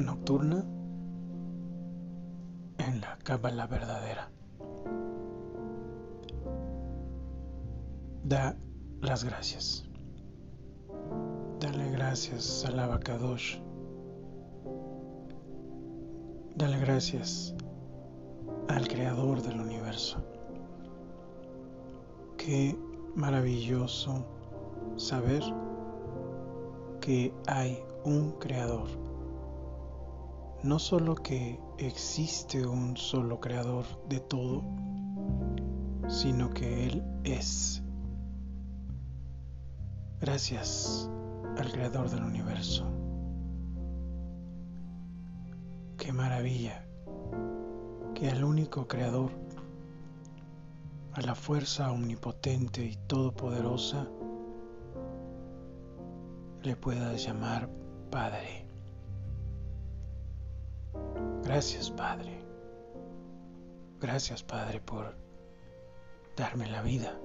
nocturna en la cábala verdadera. Da las gracias. Dale gracias al Abacadosh. Dale gracias al Creador del universo. Qué maravilloso saber que hay un creador. No solo que existe un solo creador de todo, sino que Él es. Gracias al creador del universo. Qué maravilla que al único creador, a la fuerza omnipotente y todopoderosa, le puedas llamar Padre. Gracias Padre. Gracias Padre por darme la vida.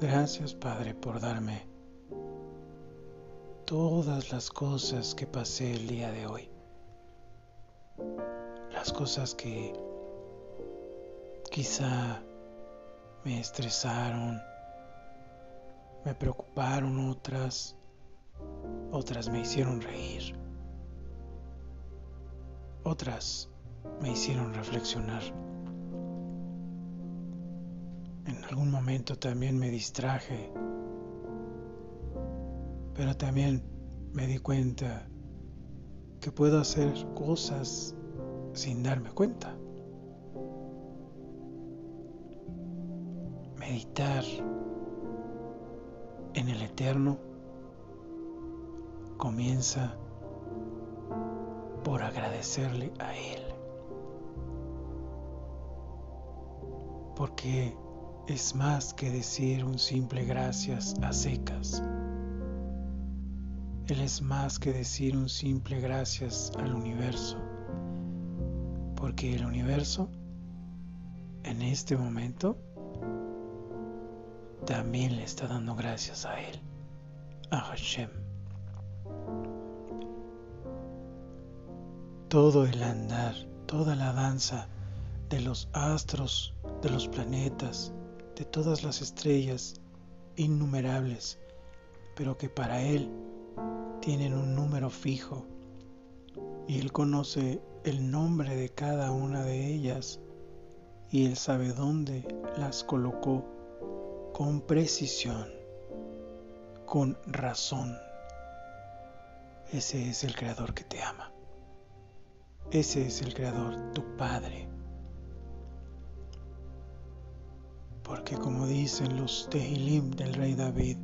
Gracias Padre por darme todas las cosas que pasé el día de hoy. Las cosas que quizá me estresaron, me preocuparon otras, otras me hicieron reír. Otras me hicieron reflexionar. En algún momento también me distraje, pero también me di cuenta que puedo hacer cosas sin darme cuenta. Meditar en el eterno comienza por agradecerle a Él. Porque es más que decir un simple gracias a secas. Él es más que decir un simple gracias al universo. Porque el universo, en este momento, también le está dando gracias a Él, a Hashem. Todo el andar, toda la danza de los astros, de los planetas, de todas las estrellas innumerables, pero que para Él tienen un número fijo y Él conoce el nombre de cada una de ellas y Él sabe dónde las colocó con precisión, con razón. Ese es el Creador que te ama. Ese es el Creador, tu Padre. Porque como dicen los Tehilim del rey David,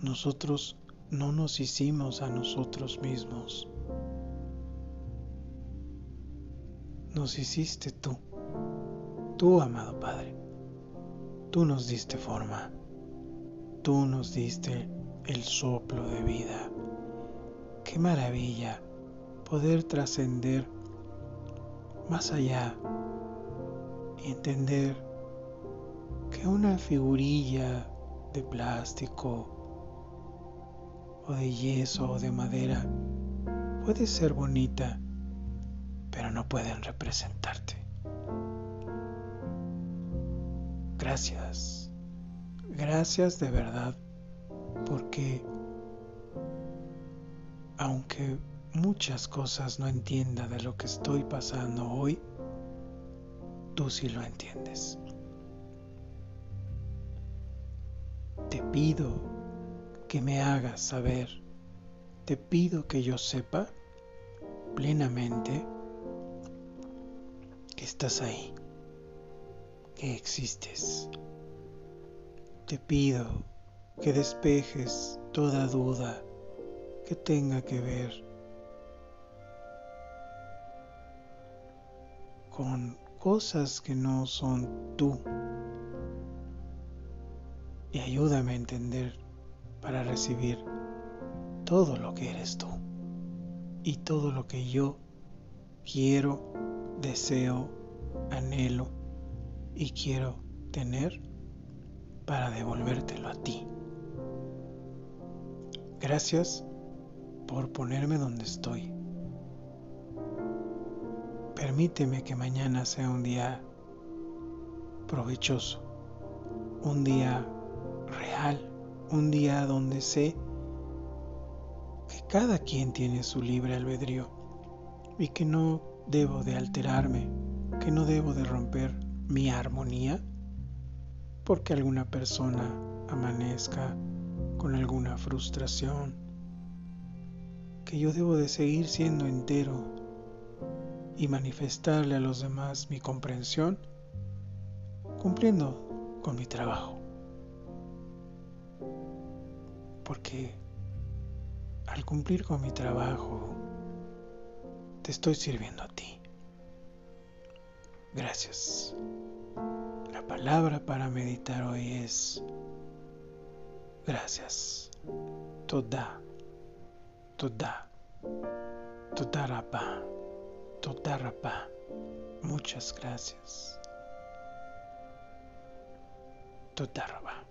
nosotros no nos hicimos a nosotros mismos. Nos hiciste tú, tú amado Padre. Tú nos diste forma. Tú nos diste el soplo de vida. Qué maravilla poder trascender más allá y entender que una figurilla de plástico o de yeso o de madera puede ser bonita, pero no pueden representarte. Gracias, gracias de verdad, porque aunque muchas cosas no entienda de lo que estoy pasando hoy, tú sí lo entiendes. Te pido que me hagas saber, te pido que yo sepa plenamente que estás ahí, que existes. Te pido que despejes toda duda que tenga que ver con cosas que no son tú. Y ayúdame a entender para recibir todo lo que eres tú y todo lo que yo quiero, deseo, anhelo y quiero tener para devolvértelo a ti. Gracias por ponerme donde estoy. Permíteme que mañana sea un día provechoso, un día real, un día donde sé que cada quien tiene su libre albedrío y que no debo de alterarme, que no debo de romper mi armonía porque alguna persona amanezca con alguna frustración, que yo debo de seguir siendo entero y manifestarle a los demás mi comprensión cumpliendo con mi trabajo. Porque al cumplir con mi trabajo, te estoy sirviendo a ti. Gracias. La palabra para meditar hoy es gracias. Toda. Toda. Toda rapa. Toda rapa. Muchas gracias. Toda rapa.